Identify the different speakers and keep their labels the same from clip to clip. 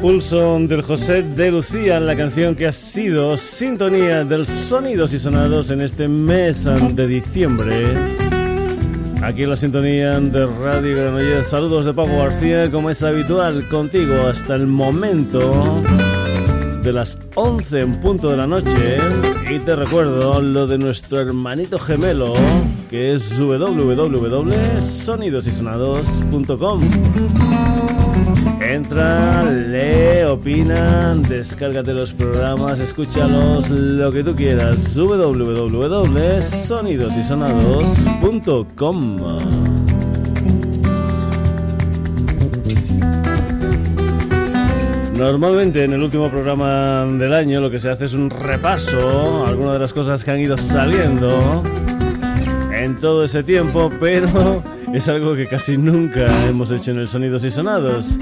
Speaker 1: pulso del José de Lucía, la canción que ha sido sintonía del sonidos y sonados en este mes de diciembre. Aquí en la sintonía de Radio Granollers, saludos de Paco García, como es habitual, contigo hasta el momento de las 11 en punto de la noche. Y te recuerdo lo de nuestro hermanito gemelo, que es www.sonidosysonados.com. Entra, lee, opina, descárgate los programas, escúchalos, lo que tú quieras. www.sonidosysonados.com. Normalmente en el último programa del año lo que se hace es un repaso a algunas de las cosas que han ido saliendo en todo ese tiempo, pero es algo que casi nunca hemos hecho en el Sonidos y Sonados.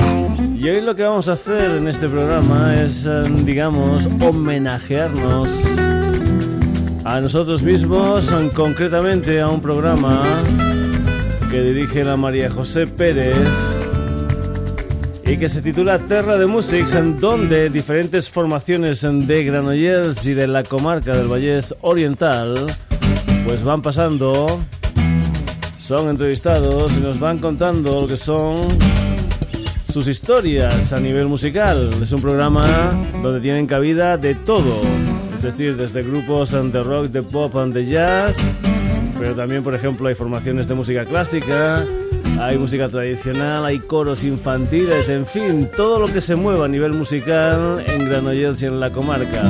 Speaker 1: Y hoy lo que vamos a hacer en este programa es, eh, digamos, homenajearnos a nosotros mismos, concretamente a un programa que dirige la María José Pérez y que se titula Terra de Musics, en donde diferentes formaciones de Granollers y de la comarca del Vallés Oriental pues van pasando, son entrevistados y nos van contando lo que son sus historias a nivel musical. Es un programa donde tienen cabida de todo, es decir, desde grupos de rock, de pop, de jazz, pero también, por ejemplo, hay formaciones de música clásica, hay música tradicional, hay coros infantiles, en fin, todo lo que se mueva a nivel musical en Granollers y en la comarca.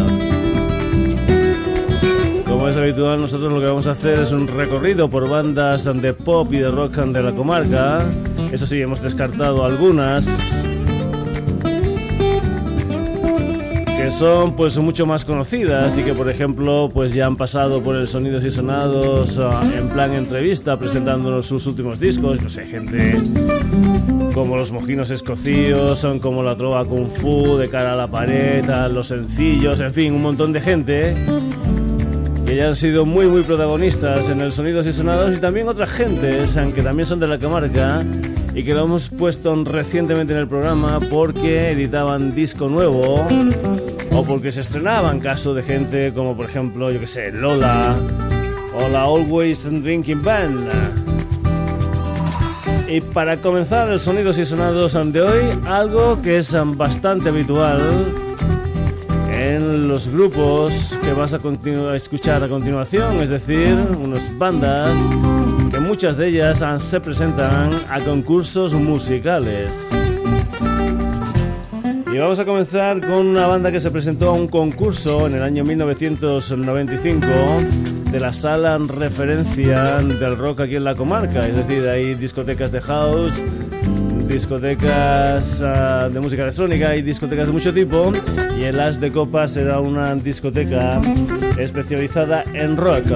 Speaker 1: Como es habitual, nosotros lo que vamos a hacer es un recorrido por bandas de pop y de rock de la comarca. Eso sí, hemos descartado algunas. Que son pues mucho más conocidas y que por ejemplo pues ya han pasado por el Sonidos y Sonados ah, en plan entrevista presentándonos sus últimos discos, no sé, gente como los mojinos escocíos, son como la trova kung fu de cara a la pared, los sencillos, en fin, un montón de gente que ya han sido muy muy protagonistas en el Sonidos y Sonados y también otras gentes, aunque también son de la comarca y que lo hemos puesto recientemente en el programa porque editaban disco nuevo o porque se estrenaban caso de gente como por ejemplo, yo que sé, Lola o la Always Drinking Band. Y para comenzar el Sonidos y Sonados de hoy, algo que es bastante habitual en los grupos que vas a, a escuchar a continuación, es decir, unas bandas muchas de ellas se presentan a concursos musicales. Y vamos a comenzar con una banda que se presentó a un concurso en el año 1995 de la sala en referencia del rock aquí en la comarca, es decir, hay discotecas de house, discotecas uh, de música electrónica y discotecas de mucho tipo y el As de Copas era una discoteca especializada en rock.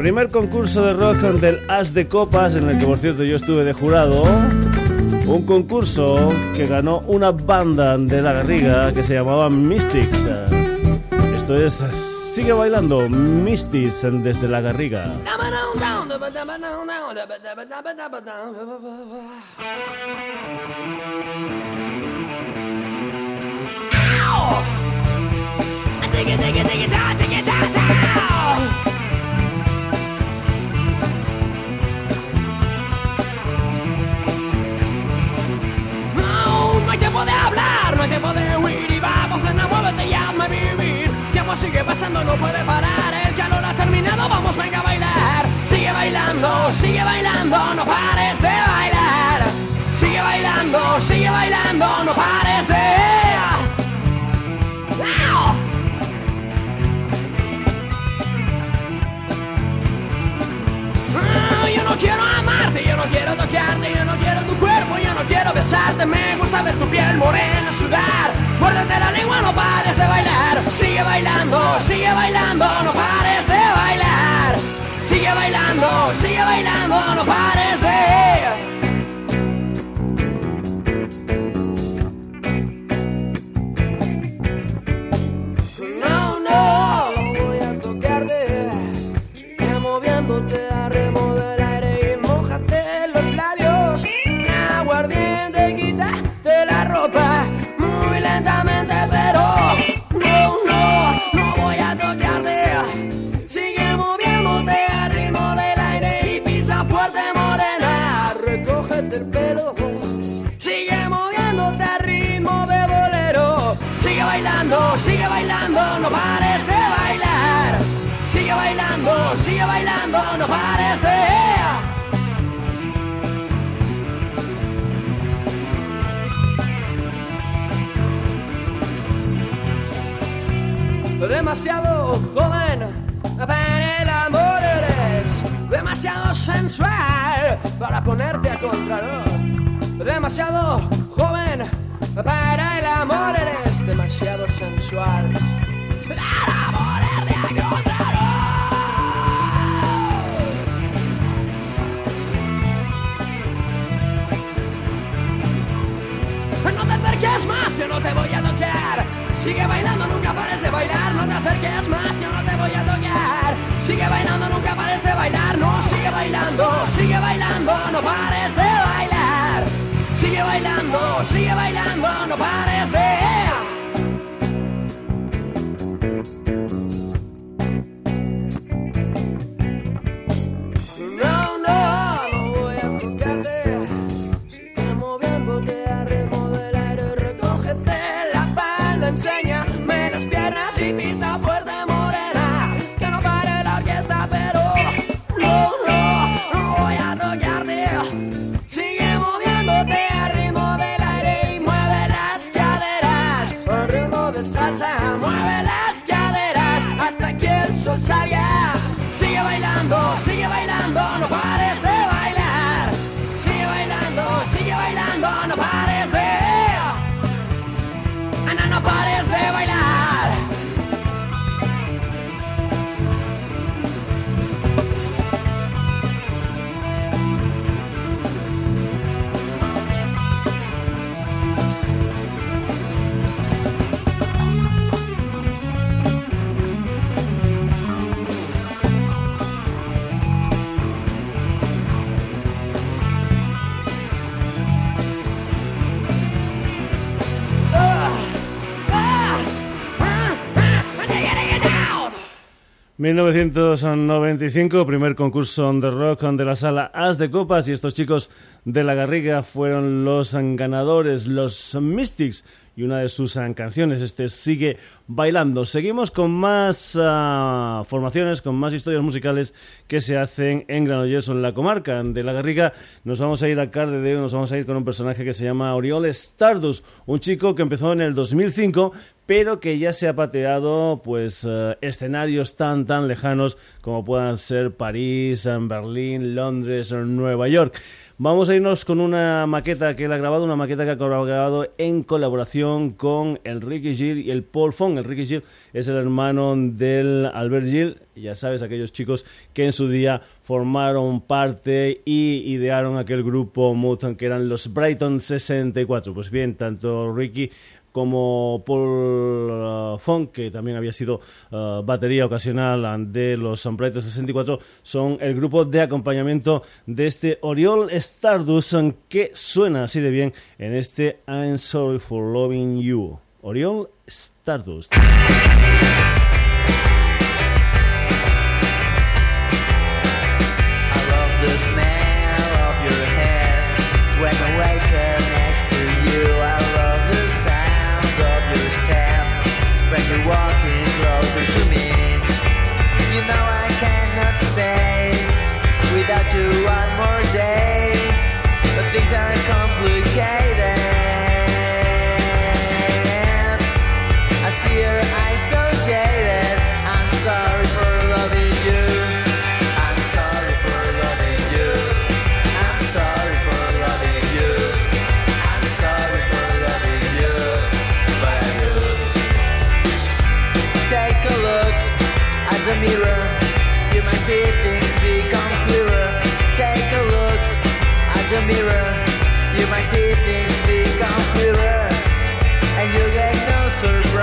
Speaker 1: Primer concurso de rock del As de Copas en el que por cierto yo estuve de jurado. Un concurso que ganó una banda de la Garriga que se llamaba Mystics. Esto es Sigue bailando Mystics desde la Garriga.
Speaker 2: No hay tiempo de huir y vamos en muévete y hazme vivir. Tiempo sigue pasando, no puede parar, el calor ha terminado, vamos venga a bailar. Sigue bailando, sigue bailando, no pares de bailar. Sigue bailando, sigue bailando, no pares de... quiero tocarte, yo no quiero tu cuerpo, yo no quiero besarte, me gusta ver tu piel morena sudar. Muérdete la lengua, no pares de bailar. Sigue bailando, sigue bailando, no pares de bailar. Sigue bailando, sigue bailando, no pares de bailando, no pares de bailar. Sigue bailando, sigue bailando, no pares de... Demasiado joven para el amor eres, demasiado sensual para ponerte a contralor. Demasiado joven para el amor eres, demasiado sensual para ponerte a contralor. No te acerques más, yo no te voy a tocar. Sigue bailando, nunca pares de bailar. No te acerques más, yo no te voy a tocar. Sigue bailando, nunca pares de bailar. No, sigue bailando, sigue bailando, no pares de bailar. Sigue bailando, sigue bailando, no pares de.
Speaker 1: ...1995, primer concurso de rock de la sala As de Copas y estos chicos de la Garriga fueron los ganadores, los Mystics y una de sus canciones, este Sigue Bailando. Seguimos con más ah, formaciones, con más historias musicales que se hacen en Granollers en la comarca de La Garriga. Nos vamos a ir a Cardedeu, nos vamos a ir con un personaje que se llama Oriol Stardust, un chico que empezó en el 2005 pero que ya se ha pateado pues eh, escenarios tan tan lejanos como puedan ser París, Berlín, Londres, o Nueva York. Vamos a irnos con una maqueta que él ha grabado, una maqueta que ha grabado en colaboración con el Ricky Gill y el Paul Fong. El Ricky Gill es el hermano del Albert Gill, ya sabes, aquellos chicos que en su día formaron parte y idearon aquel grupo Mutant que eran los Brighton 64. Pues bien, tanto Ricky como Paul uh, Funk, que también había sido uh, batería ocasional de los Proyecto 64, son el grupo de acompañamiento de este Oriol Stardust que suena así de bien en este I'm Sorry for Loving You. Oriol Stardust.
Speaker 3: when you're walking closer to me. You know I cannot stay without you one more day, but things are coming. mirror, you might see things become clearer, and you get no surprise.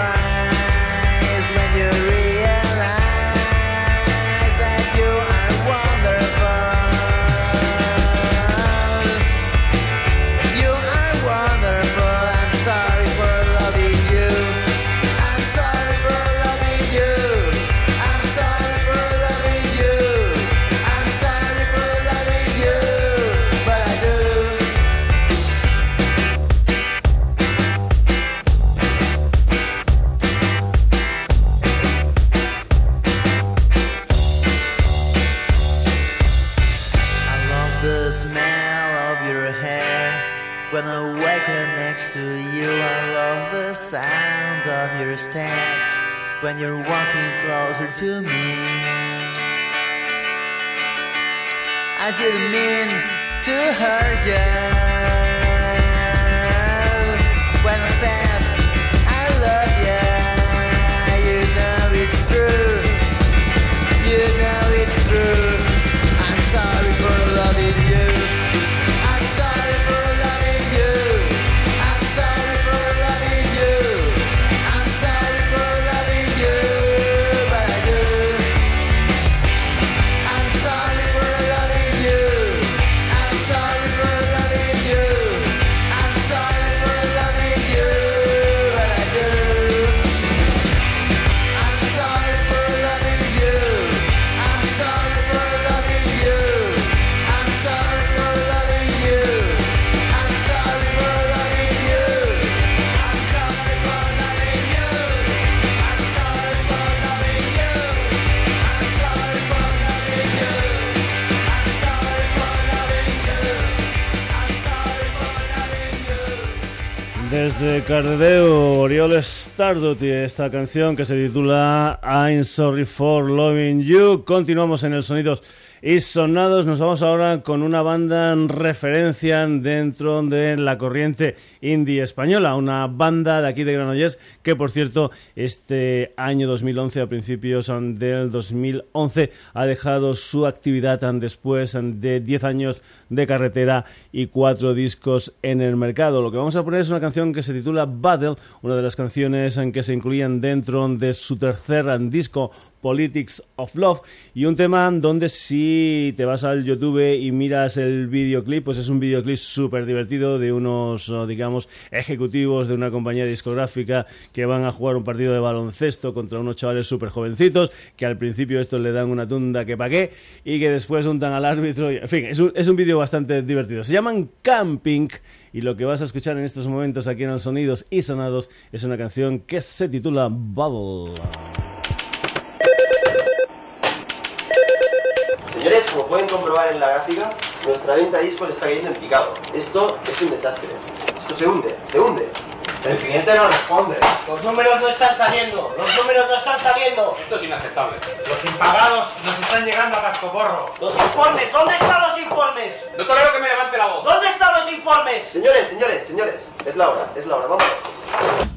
Speaker 3: To me. I didn't mean to hurt you when I said
Speaker 1: Desde Cardedeu, Oriol Stardust y esta canción que se titula I'm Sorry for Loving You. Continuamos en el Sonidos y Sonados. Nos vamos ahora con una banda en referencia dentro de la corriente indie española. Una banda de aquí de Granollers que, por cierto, este año 2011, a principios del 2011, ha dejado su actividad después de 10 años de carretera y cuatro discos en el mercado. Lo que vamos a poner es una canción que se titula Battle, una de las canciones en que se incluían dentro de su tercer disco Politics of Love y un tema donde si te vas al YouTube y miras el videoclip, pues es un videoclip súper divertido de unos, oh, digamos, ejecutivos de una compañía discográfica que van a jugar un partido de baloncesto contra unos chavales súper jovencitos que al principio estos le dan una tunda que pa' qué y que después untan al árbitro. En fin, es un, es un vídeo bastante divertido. Se llaman Camping y lo que vas a escuchar en estos momentos aquí en el Sonidos y Sonados es una canción que se titula Bubble.
Speaker 4: Señores, como pueden comprobar en la gráfica, nuestra venta de discos está cayendo en picado. Esto es un desastre. Esto se hunde, se hunde. El cliente no responde.
Speaker 5: Los números no están saliendo, los números no están saliendo.
Speaker 6: Esto es inaceptable.
Speaker 7: Los impagados nos están llegando a cascoporro.
Speaker 5: Los informes, ¿dónde están los informes?
Speaker 6: No tolero que me levante la voz.
Speaker 5: ¿Dónde están los informes?
Speaker 4: Señores, señores, señores. Es la hora, es la hora, vamos.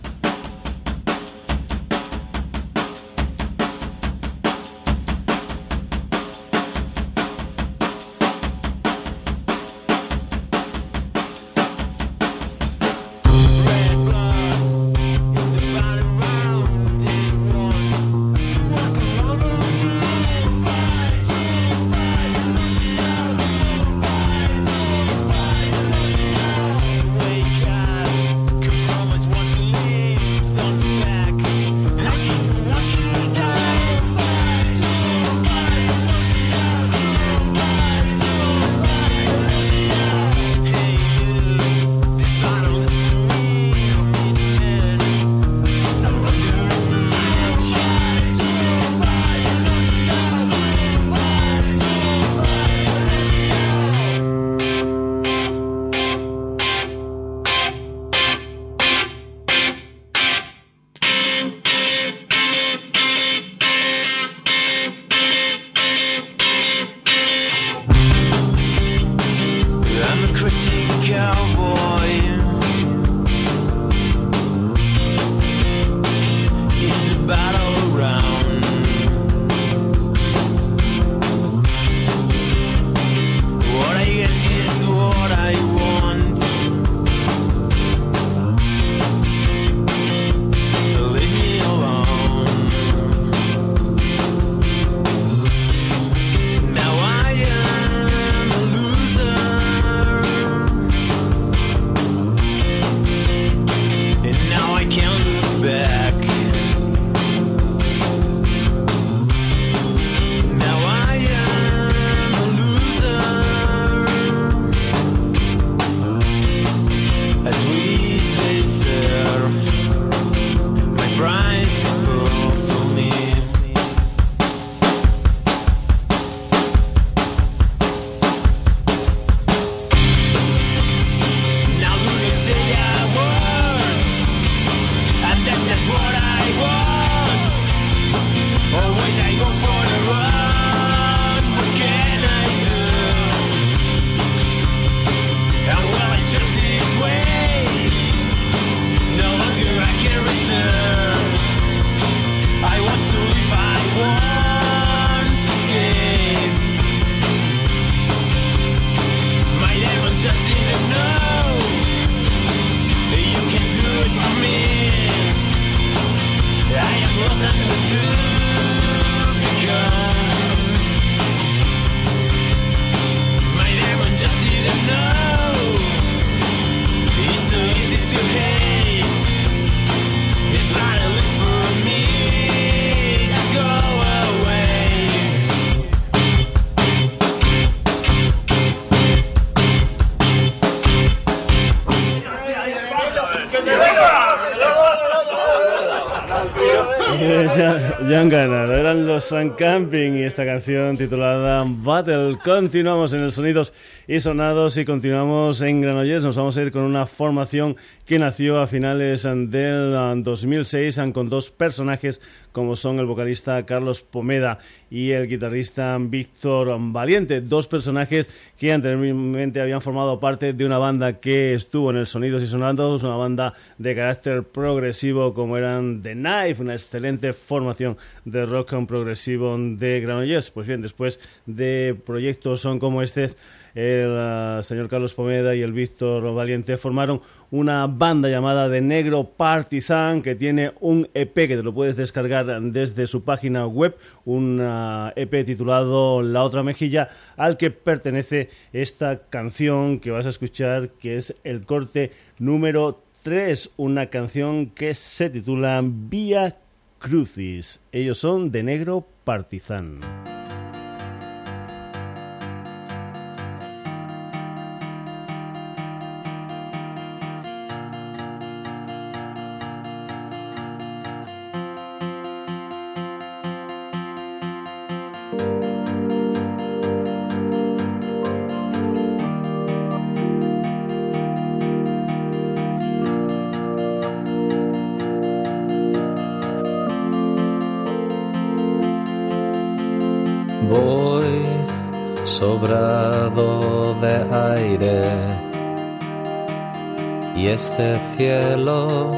Speaker 1: Sun Camping y esta canción titulada Battle. Continuamos en el Sonidos y Sonados y continuamos en Granollers. Nos vamos a ir con una formación que nació a finales del 2006 ah, con dos personajes como son el vocalista Carlos Pomeda y el guitarrista Víctor Valiente. Dos personajes que anteriormente habían formado parte de una banda que estuvo en el Sonidos y Sonados, una banda de carácter progresivo como eran The Knife, una excelente formación de rock progresivo de Granollers. Pues bien, después de proyectos son como este, el uh, señor Carlos Pomeda y el Víctor Valiente formaron una banda llamada The Negro Partizan que tiene un EP que te lo puedes descargar desde su página web, un uh, EP titulado La otra mejilla, al que pertenece esta canción que vas a escuchar, que es el corte número 3, una canción que se titula Vía Crucis. Ellos son de Negro Partizan.
Speaker 8: Este cielo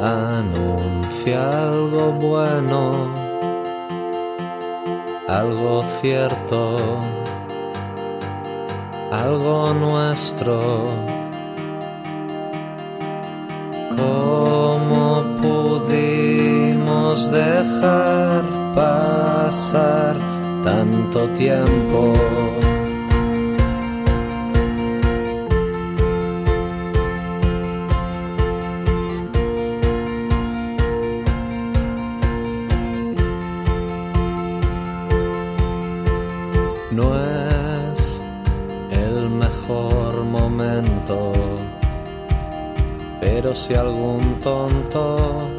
Speaker 8: anuncia algo bueno, algo cierto, algo nuestro. ¿Cómo pudimos dejar pasar tanto tiempo? Si algún tonto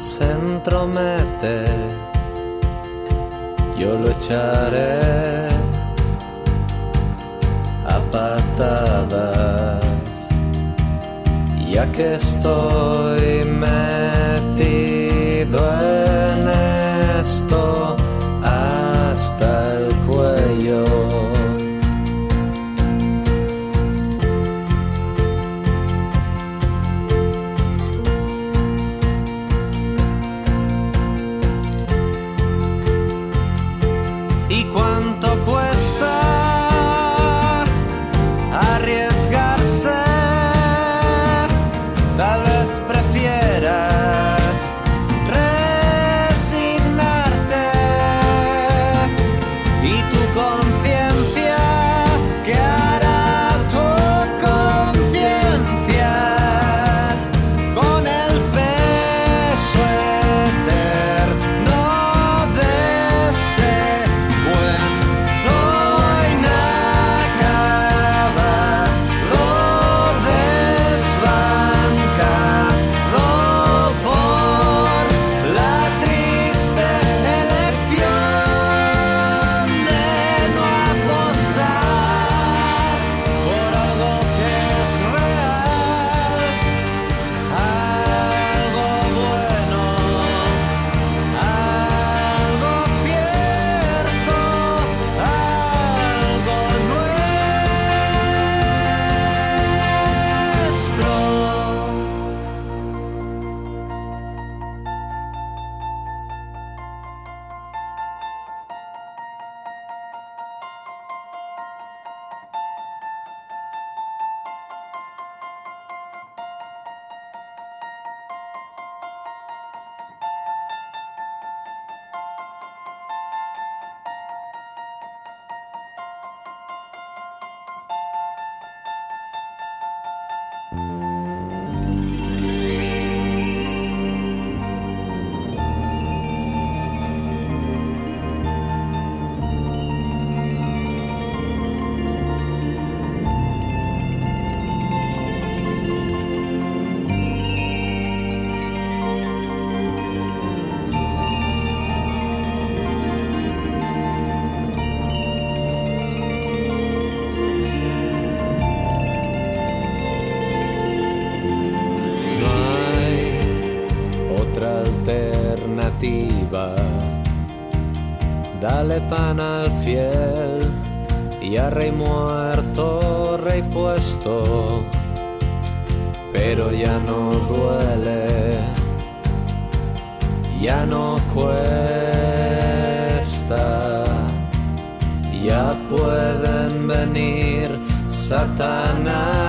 Speaker 8: se entromete, yo lo echaré a patadas, ya que estoy metido en esto
Speaker 9: Al fiel y a rey muerto, rey puesto, pero ya no duele, ya no cuesta, ya pueden venir Satanás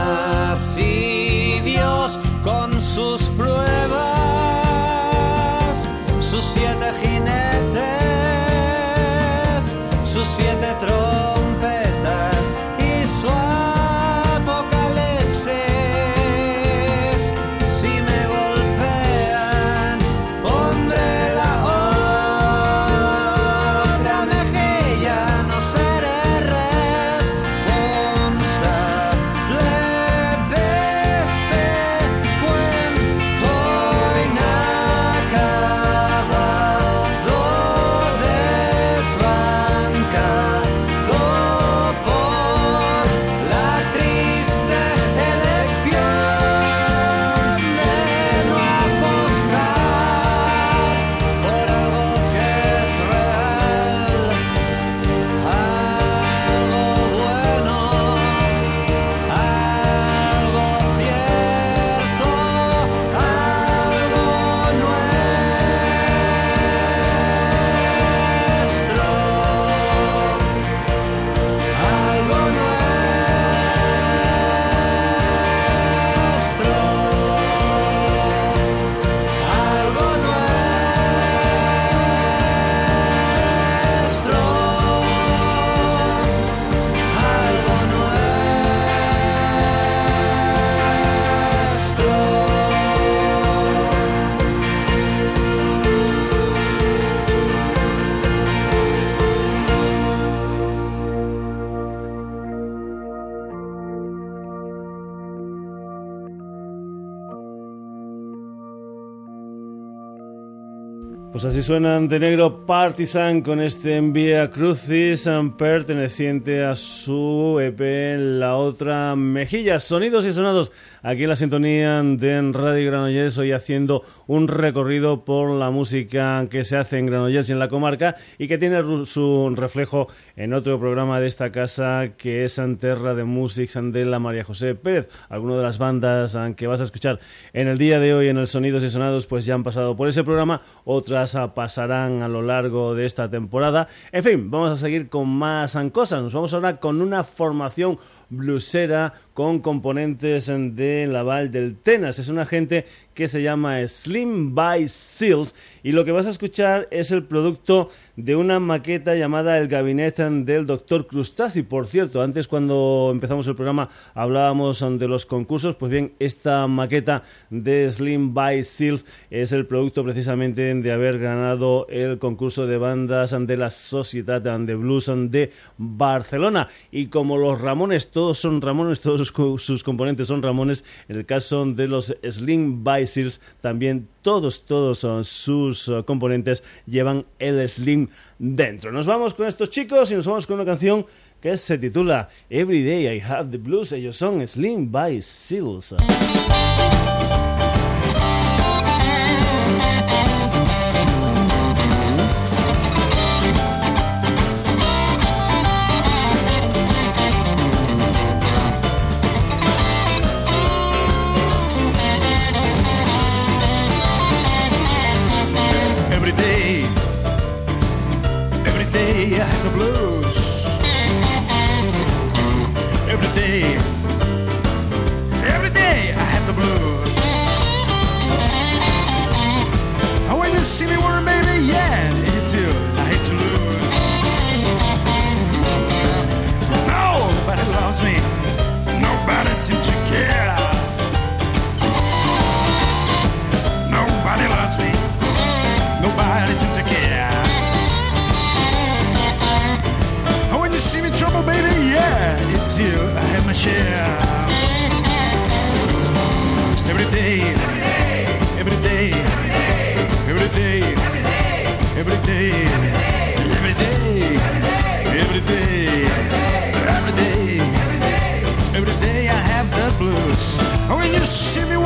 Speaker 1: así suenan de negro Partizan con este Envía Crucis um, perteneciente a su EP La Otra Mejilla. Sonidos y sonados aquí en la sintonía de Radio Granollers, hoy haciendo un recorrido por la música que se hace en Granollers y en la comarca y que tiene su reflejo en otro programa de esta casa que es Anterra de Musics de la María José Pérez. Algunas de las bandas ah, que vas a escuchar en el día de hoy en el Sonidos y Sonados pues ya han pasado por ese programa, otras pasarán a lo largo de esta temporada. En fin, vamos a seguir con más cosas. Nos vamos ahora con una formación blusera con componentes de la Val del Tenas. Es una gente que se llama Slim by Seals y lo que vas a escuchar es el producto de una maqueta llamada El Gabinete del Dr. Crustacci. Por cierto, antes cuando empezamos el programa hablábamos de los concursos, pues bien, esta maqueta de Slim by Seals es el producto precisamente de haber ganado el concurso de bandas de la Sociedad de Blues de Barcelona. Y como los Ramones todos son Ramones, todos sus, co- sus componentes son Ramones, en el caso de los Slim Seals también todos, todos sus eh, componentes llevan el Slim dentro. Nos vamos con estos chicos y nos vamos con una canción que se titula Every Day I Have the Blues. Ellos son Slim by
Speaker 10: see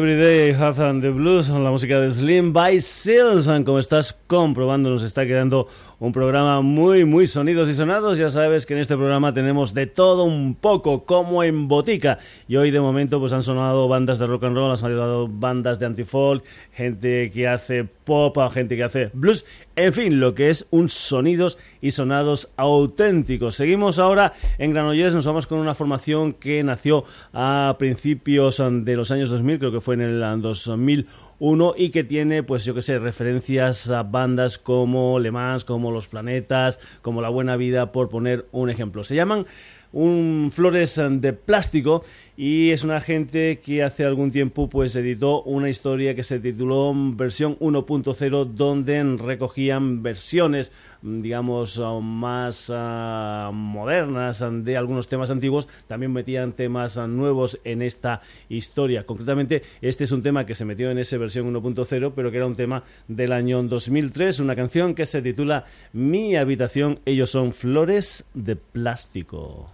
Speaker 10: every day. Have and the Blues,
Speaker 1: la música de Slim by Seals. Como estás comprobando, nos está quedando un programa muy, muy sonidos y sonados. Ya sabes que en este programa tenemos de todo un poco, como en botica. Y hoy, de momento, pues han sonado bandas de rock and roll, han sonado bandas de antifolk, gente que hace pop, gente que hace blues. En fin, lo que es un sonidos y sonados auténticos. Seguimos ahora en Granollers, nos vamos con una formación que nació a principios de los años 2000, creo que fue en el 2001, y que tiene, pues yo que sé, referencias a bandas como Le Mans, como Los Planetas, como La Buena Vida, por poner un ejemplo. Se llaman un Flores de Plástico y es una gente que hace algún tiempo pues editó una historia que se tituló versión 1.0 donde recogían versiones digamos más uh, modernas de algunos temas antiguos. También metían temas nuevos en esta historia. Concretamente este es un tema que se metió en esa versión 1.0 pero que era un tema del año 2003 una canción que se titula Mi habitación ellos son flores de plástico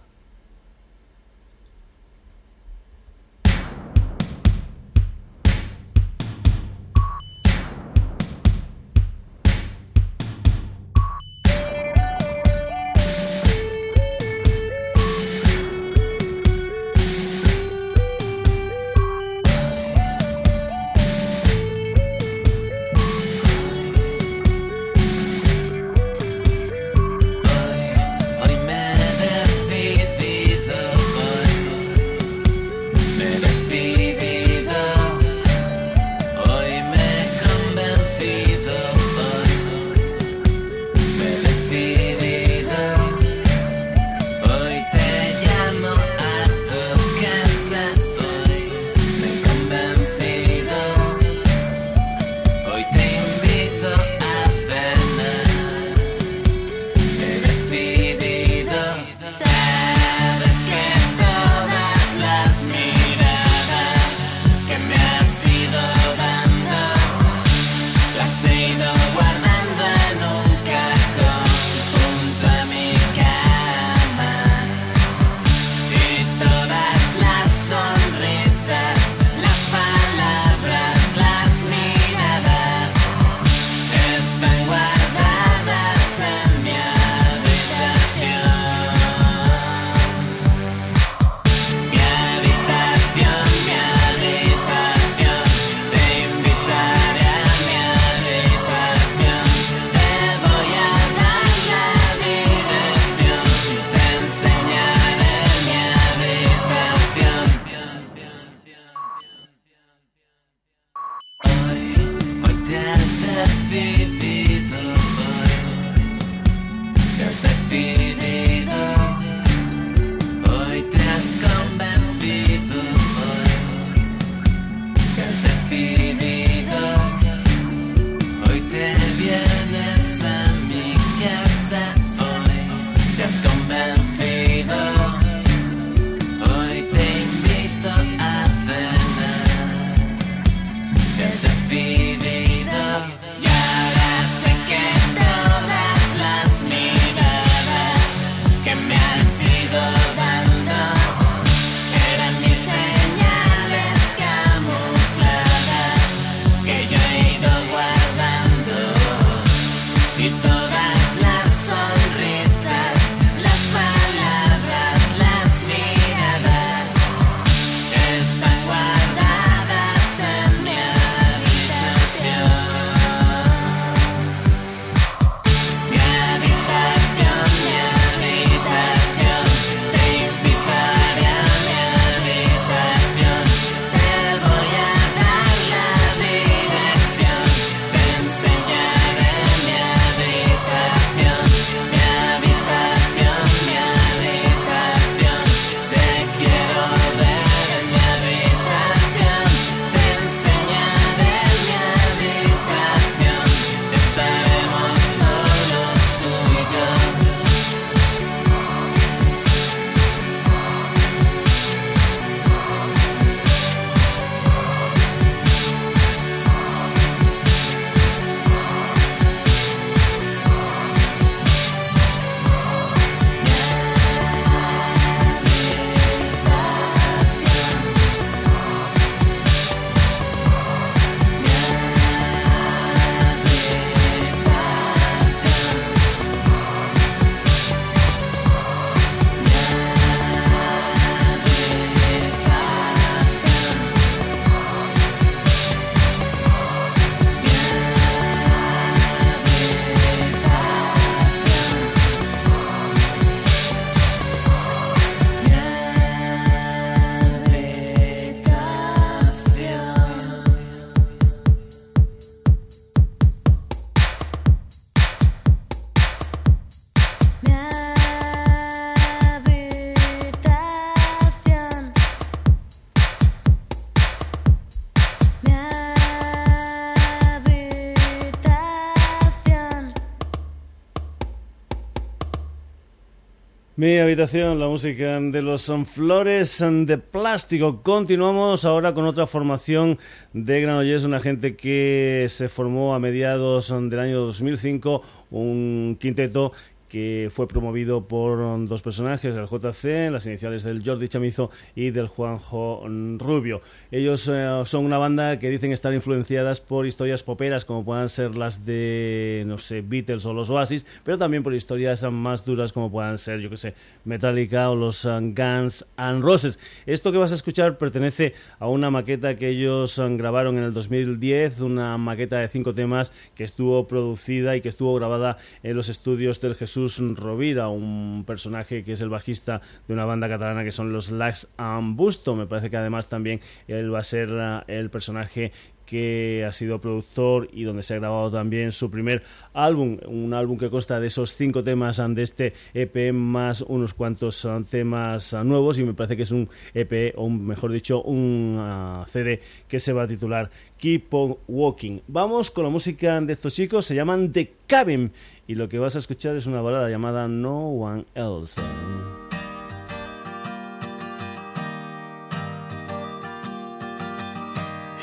Speaker 1: Mi habitación, la música de los son Flores de Plástico. Continuamos ahora con otra formación de Granollers, una gente que se formó a mediados del año 2005, un quinteto que fue promovido por dos personajes, el JC, las iniciales del Jordi Chamizo y del Juanjo Rubio. Ellos eh, son una banda que dicen estar influenciadas por historias poperas como puedan ser las de, no sé, Beatles o los Oasis, pero también por historias más duras como puedan ser, yo que sé, Metallica o los uh, Guns N' Roses. Esto que vas a escuchar pertenece a una maqueta que ellos uh, grabaron en el 2010, una maqueta de cinco temas que estuvo producida y que estuvo grabada en los estudios del Jesús Rovira, un personaje que es el bajista de una banda catalana que son los Lax and Busto. Me parece que además también él va a ser uh, el personaje que ha sido productor y donde se ha grabado también su primer álbum, un álbum que consta de esos cinco temas de este EP más unos cuantos uh, temas uh, nuevos y me parece que es un EP o mejor dicho un uh, CD que se va a titular Keep on Walking. Vamos con la música de estos chicos, se llaman The Cabin y lo que vas a escuchar es una balada llamada No One Else.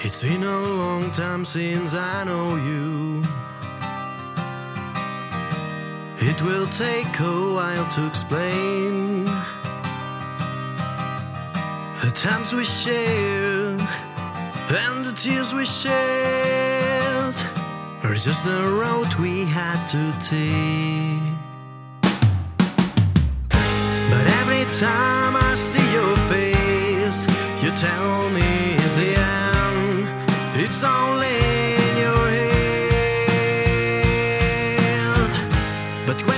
Speaker 9: It's been a long time since I know you. It will take a while to explain the times we shared and the tears we shed, or just the road we had to take. But every time I see your face, you tell me only in your head. But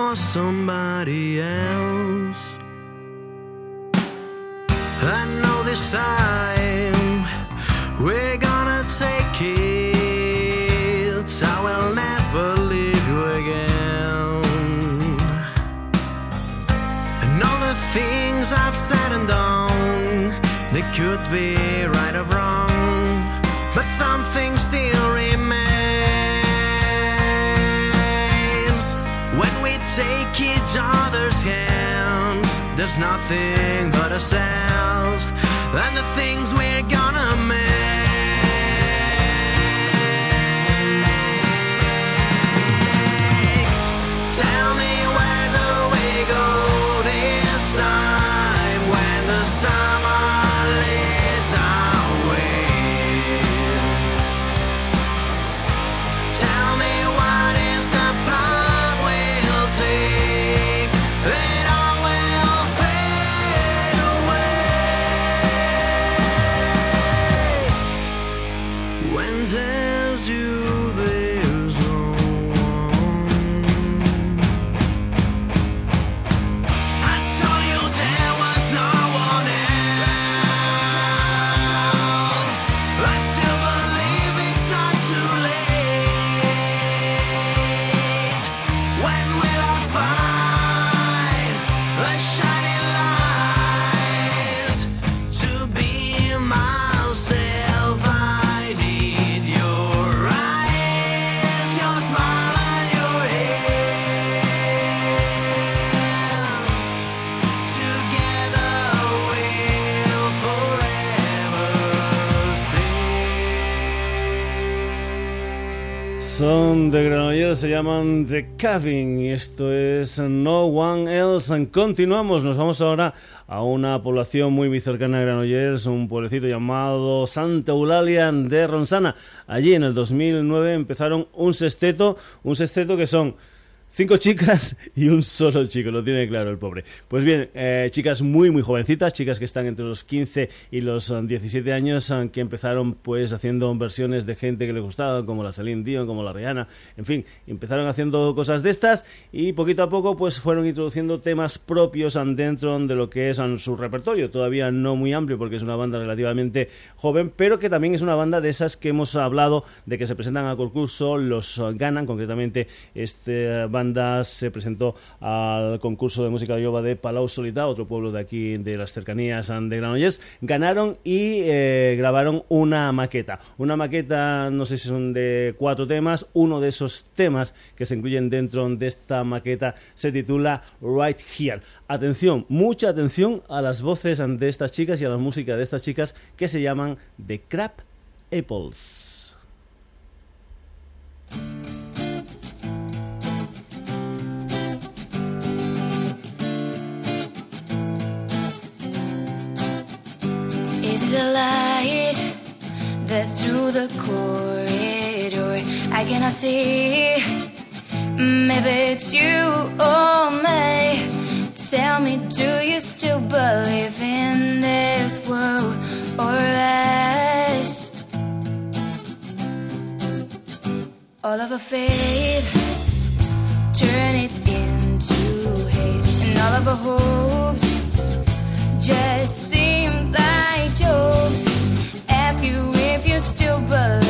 Speaker 9: for somebody else. I know this time there's nothing but ourselves and the things we're gonna make.
Speaker 1: Llaman The Cabin y esto es No One Else. Continuamos, nos vamos ahora a una población muy, muy cercana a Granollers, un pueblecito llamado Santa Eulalia de Ronsana. Allí en el 2009 empezaron un sexteto, un sexteto que son Cinco chicas y un solo chico, lo tiene claro el pobre. Pues bien, eh, chicas muy muy jovencitas, chicas que están entre los 15 y los eh, 17 años, eh, que empezaron pues haciendo versiones de gente que les gustaba, como la Celine Dion, como la Rihanna, en fin, empezaron haciendo cosas de estas y poquito a poco pues fueron introduciendo temas propios eh, dentro de lo que es su repertorio, todavía no muy amplio porque es una banda relativamente joven, pero que también es una banda de esas que hemos hablado de que se presentan a concurso, los eh, ganan, concretamente este banda se presentó al concurso de música Yoba de Palau Solità, otro pueblo de aquí de las cercanías de Granollers, ganaron y eh, grabaron una maqueta. Una maqueta, no sé si son de cuatro temas, uno de esos temas que se incluyen dentro de esta maqueta se titula Right Here. Atención, mucha atención a las voces de estas chicas y a la música de estas chicas que se llaman The Crab Apples.
Speaker 11: That through the corridor I cannot see? Mm, Maybe it's you or me. Tell me, do you still believe in this world or less? All of our faith, turn it into hate, and all of our hopes just seem like jokes. Ask you but.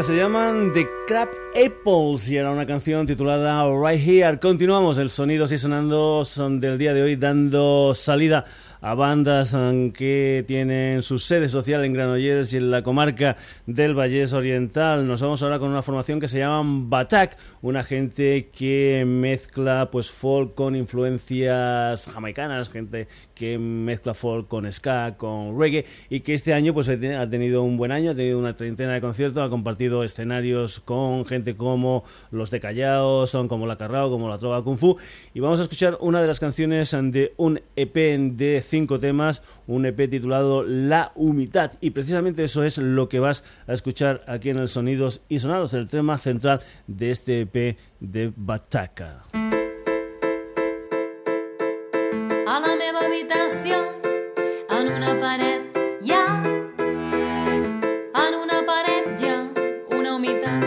Speaker 1: Se llaman The Crab Apples y era una canción titulada Right Here. Continuamos, el sonido así sonando son del día de hoy dando salida a bandas um, que tienen su sede social en Granollers y en la comarca del Vallés Oriental. Nos vamos ahora con una formación que se llama Batak, una gente que mezcla pues folk con influencias jamaicanas, gente que mezcla folk con ska, con reggae y que este año pues ha tenido un buen año, ha tenido una treintena de conciertos, ha compartido escenarios con gente como los de Callao, son como la Carrao, como la Trova Kung Fu y vamos a escuchar una de las canciones de un EP de cinco temas, un EP titulado La Humidad. Y precisamente eso es lo que vas a escuchar aquí en el Sonidos y Sonados, el tema central de este EP de Bataca.
Speaker 12: A la meva habitación, en una pared, ya. En una pared, ya, una humitat.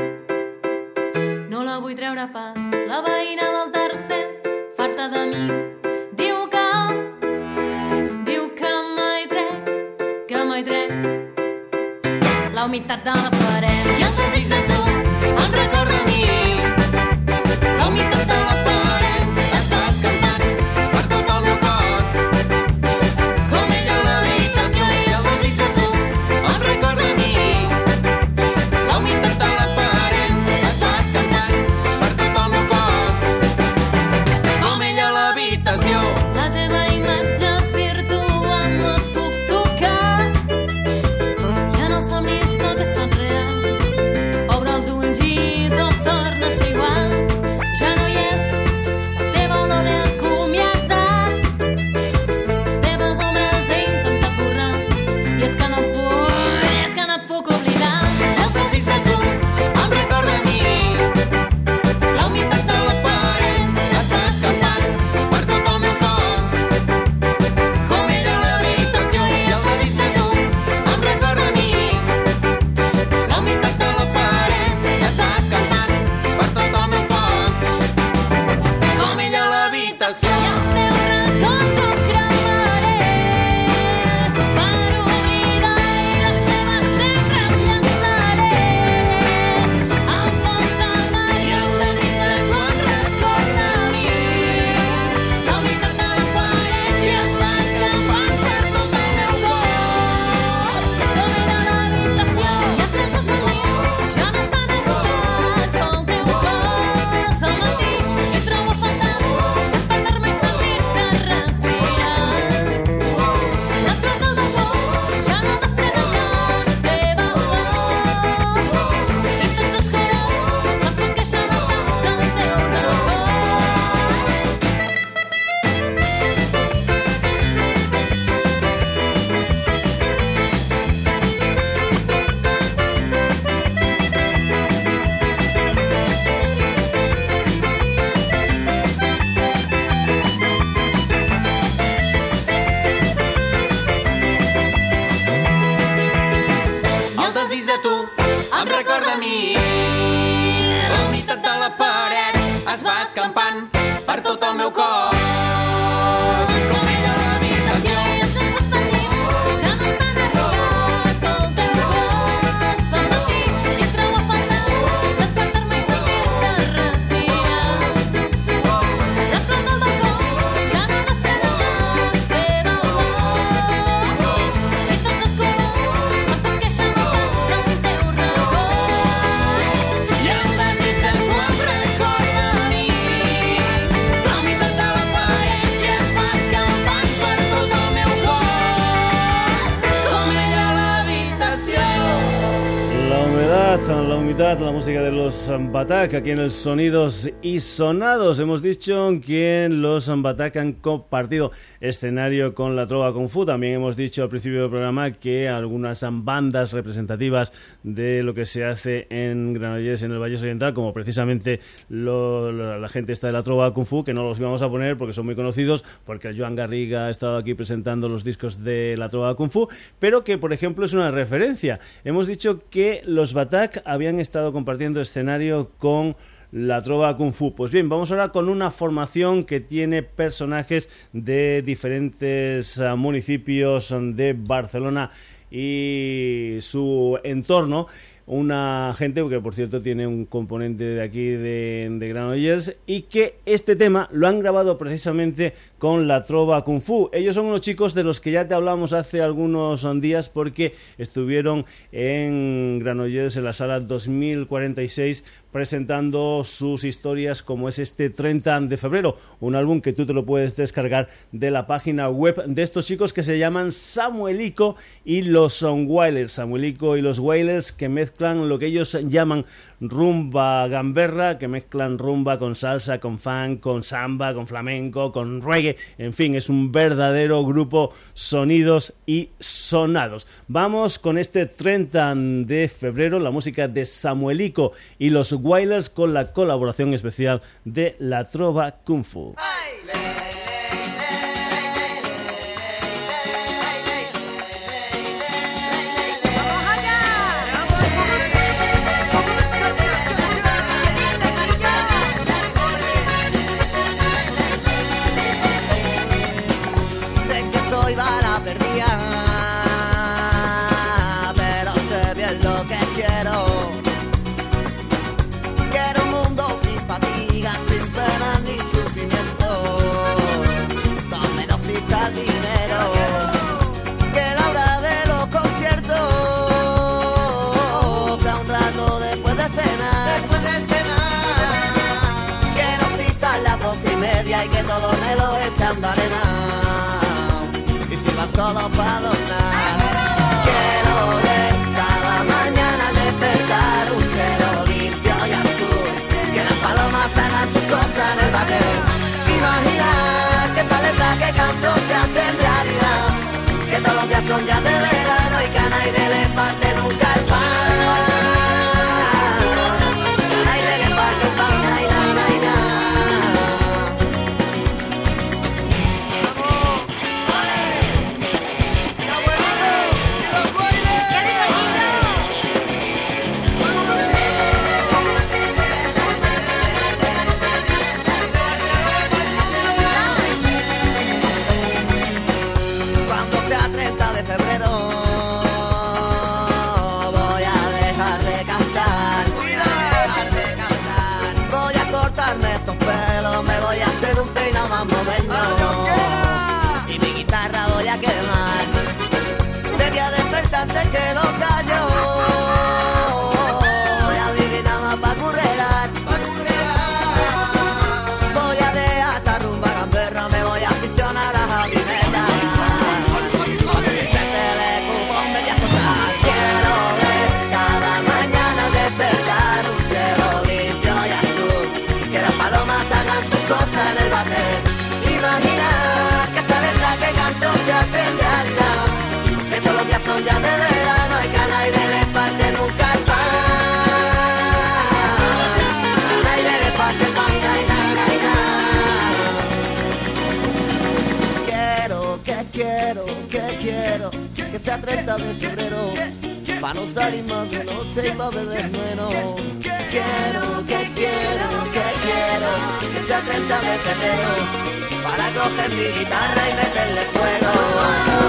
Speaker 12: No la vull treure pas, la veïna desig de tu em
Speaker 1: música de los Batak aquí en el Sonidos y Sonados. Hemos dicho que los Batak han compartido escenario con la Trova Kung Fu. También hemos dicho al principio del programa que algunas bandas representativas de lo que se hace en Granollers, en el Valle Oriental, como precisamente la gente está de la Trova Kung Fu, que no los íbamos a poner porque son muy conocidos, porque Joan Garriga ha estado aquí presentando los discos de la Trova Kung Fu, pero que, por ejemplo, es una referencia. Hemos dicho que los Batak habían estado compartiendo escenario con la trova kung fu. Pues bien, vamos ahora con una formación que tiene personajes de diferentes ah, municipios de Barcelona y su entorno. Una gente que, por cierto, tiene un componente de aquí de, Granollers y que este tema lo han grabado precisamente con la Trova Kung Fu. Ellos son unos chicos de los que ya te hablamos hace algunos días porque estuvieron en Granollers en la sala 2046 presentando sus historias como es este 30 de febrero, un álbum que tú te lo puedes descargar de la página web de estos chicos que se llaman Samuelico y los Wailers, Samuelico y los Wailers que mezclan lo que ellos llaman rumba gamberra, que mezclan rumba con salsa, con funk, con samba, con flamenco, con reggae, en fin, es un verdadero grupo sonidos y sonados. Vamos con este 30 de febrero, la música de Samuelico y los Wailers con la colaboración especial de La Trova Kung Fu.
Speaker 3: só não
Speaker 13: pra notar. de febrero Pa' no salir más de noche y pa' beber menos Quiero, que quiero, que quiero Que sea 30 de febrero Para coger mi guitarra y meterle fuego.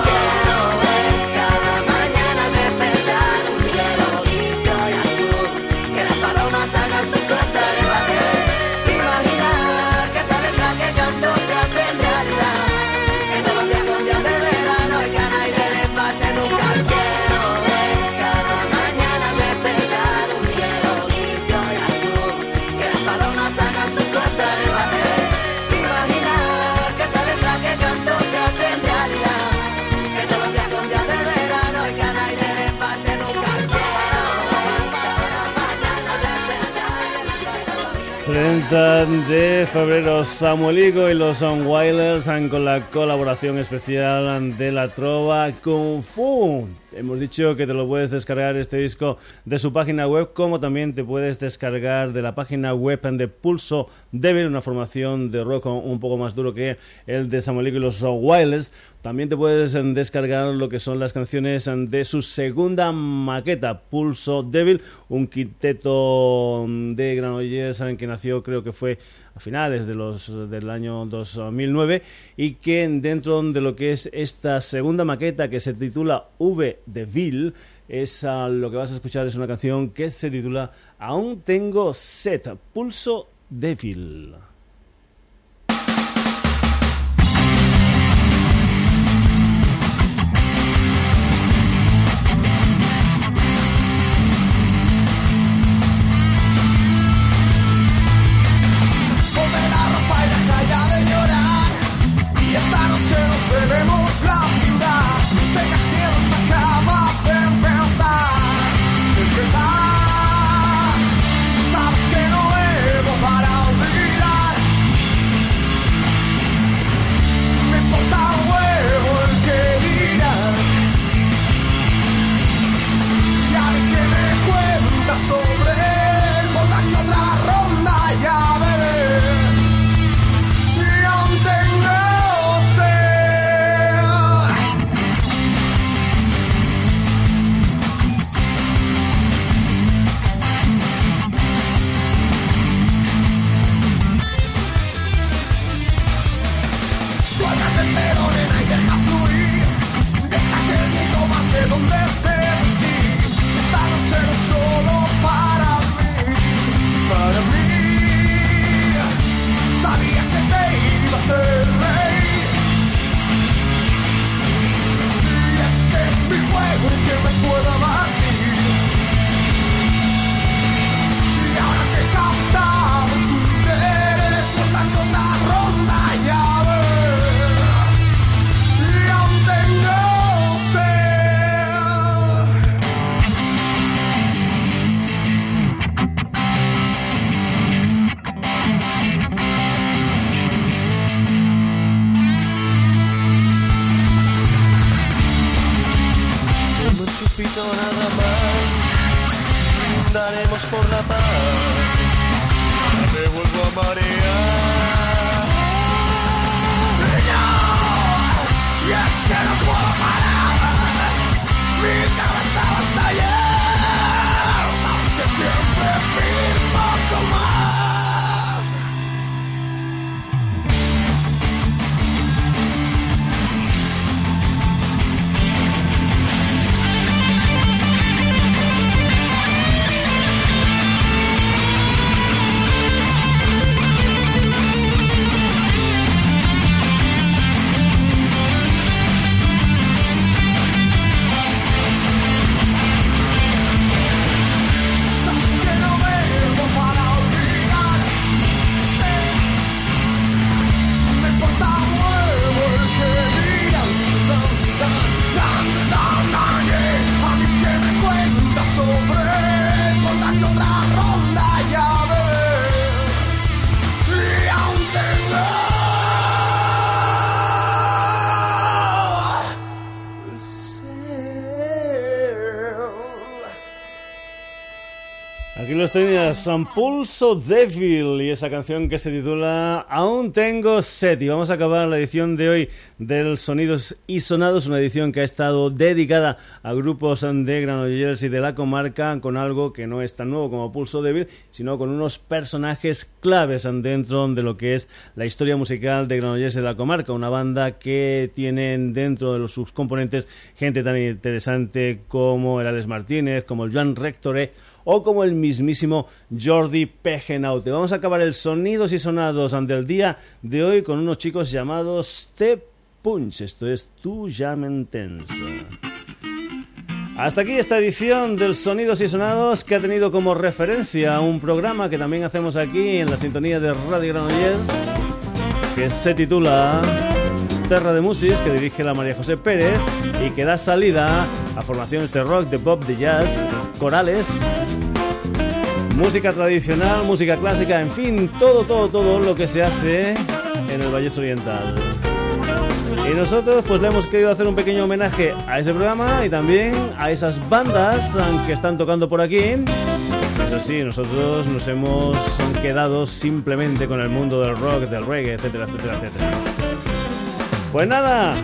Speaker 13: de
Speaker 1: febrero Samueligo y los On Wailers con la colaboración especial de la trova Kung Fu. Hemos dicho que te lo puedes descargar este disco de su página web, como también te puedes descargar de la página web de Pulso Devil, una formación de rock un poco más duro que el de Samuel y los Wireless. También te puedes descargar lo que son las canciones de su segunda maqueta, Pulso Devil, un quinteto de Granollers que nació creo que fue a finales de los, del año 2009 y que dentro de lo que es esta segunda maqueta que se titula V de Ville, es, lo que vas a escuchar es una canción que se titula Aún tengo set, pulso débil. San Pulso Devil y esa canción que se titula Aún tengo sed. Y vamos a acabar la edición de hoy del Sonidos y Sonados, una edición que ha estado dedicada a grupos de Granollers y de la comarca con algo que no es tan nuevo como Pulso Devil, sino con unos personajes claves dentro de lo que es la historia musical de Granollers y de la comarca. Una banda que tienen dentro de los, sus componentes gente tan interesante como el Alex Martínez, como el Joan Rectore o como el mismísimo Jordi Pejenaute. Vamos a acabar el sonidos y sonados del día de hoy con unos chicos llamados The Punch. Esto es Tu entens. Hasta aquí esta edición del Sonidos y Sonados que ha tenido como referencia un programa que también hacemos aquí en la sintonía de Radio Granollers que se titula Terra de Musis, que dirige la María José Pérez y que da salida a formaciones de rock, de pop, de jazz, corales, música tradicional, música clásica, en fin, todo, todo, todo lo que se hace en el Valle Oriental. Y nosotros pues le hemos querido hacer un pequeño homenaje a ese programa y también a esas bandas que están tocando por aquí. Eso sí, nosotros nos hemos quedado simplemente con el mundo del rock, del reggae, etcétera, etcétera, etcétera. Pues nada,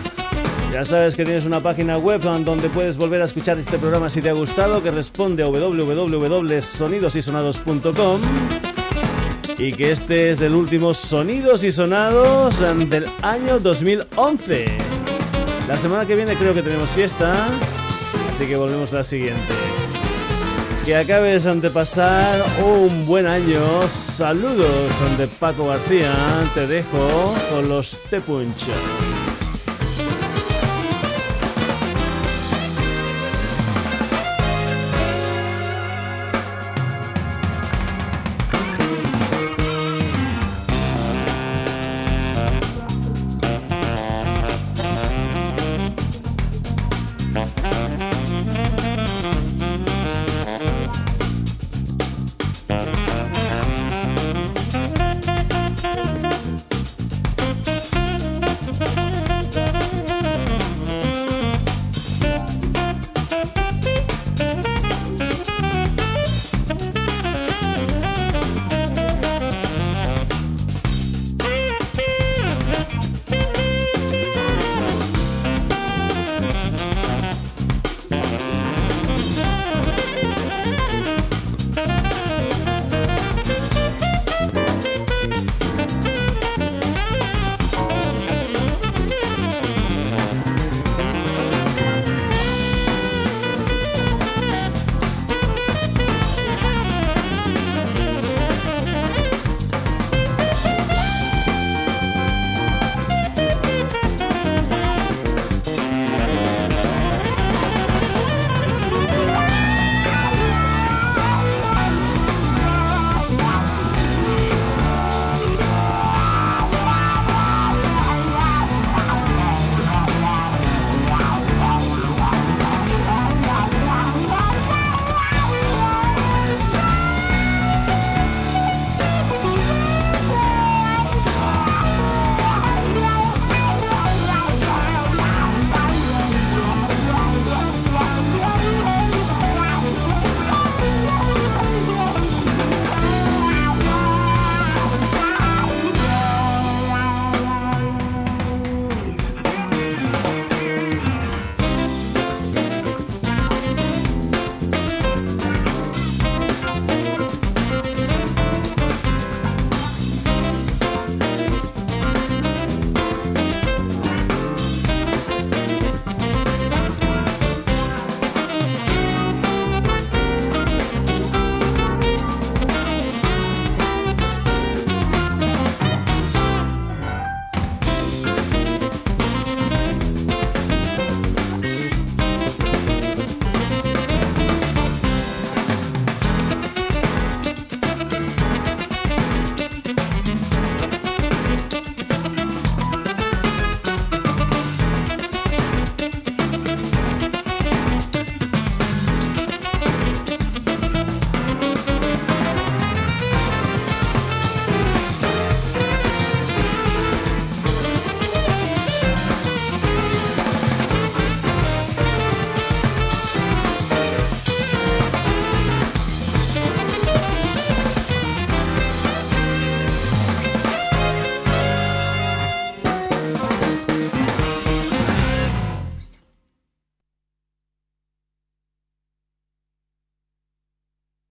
Speaker 1: ya sabes que tienes una página web donde puedes volver a escuchar este programa si te ha gustado, que responde a www.sonidosysonados.com y que este es el último Sonidos y Sonados del año 2011. La semana que viene creo que tenemos fiesta, así que volvemos a la siguiente. Que acabes de pasar un buen año. Saludos de Paco García. Te dejo con los T-Punch.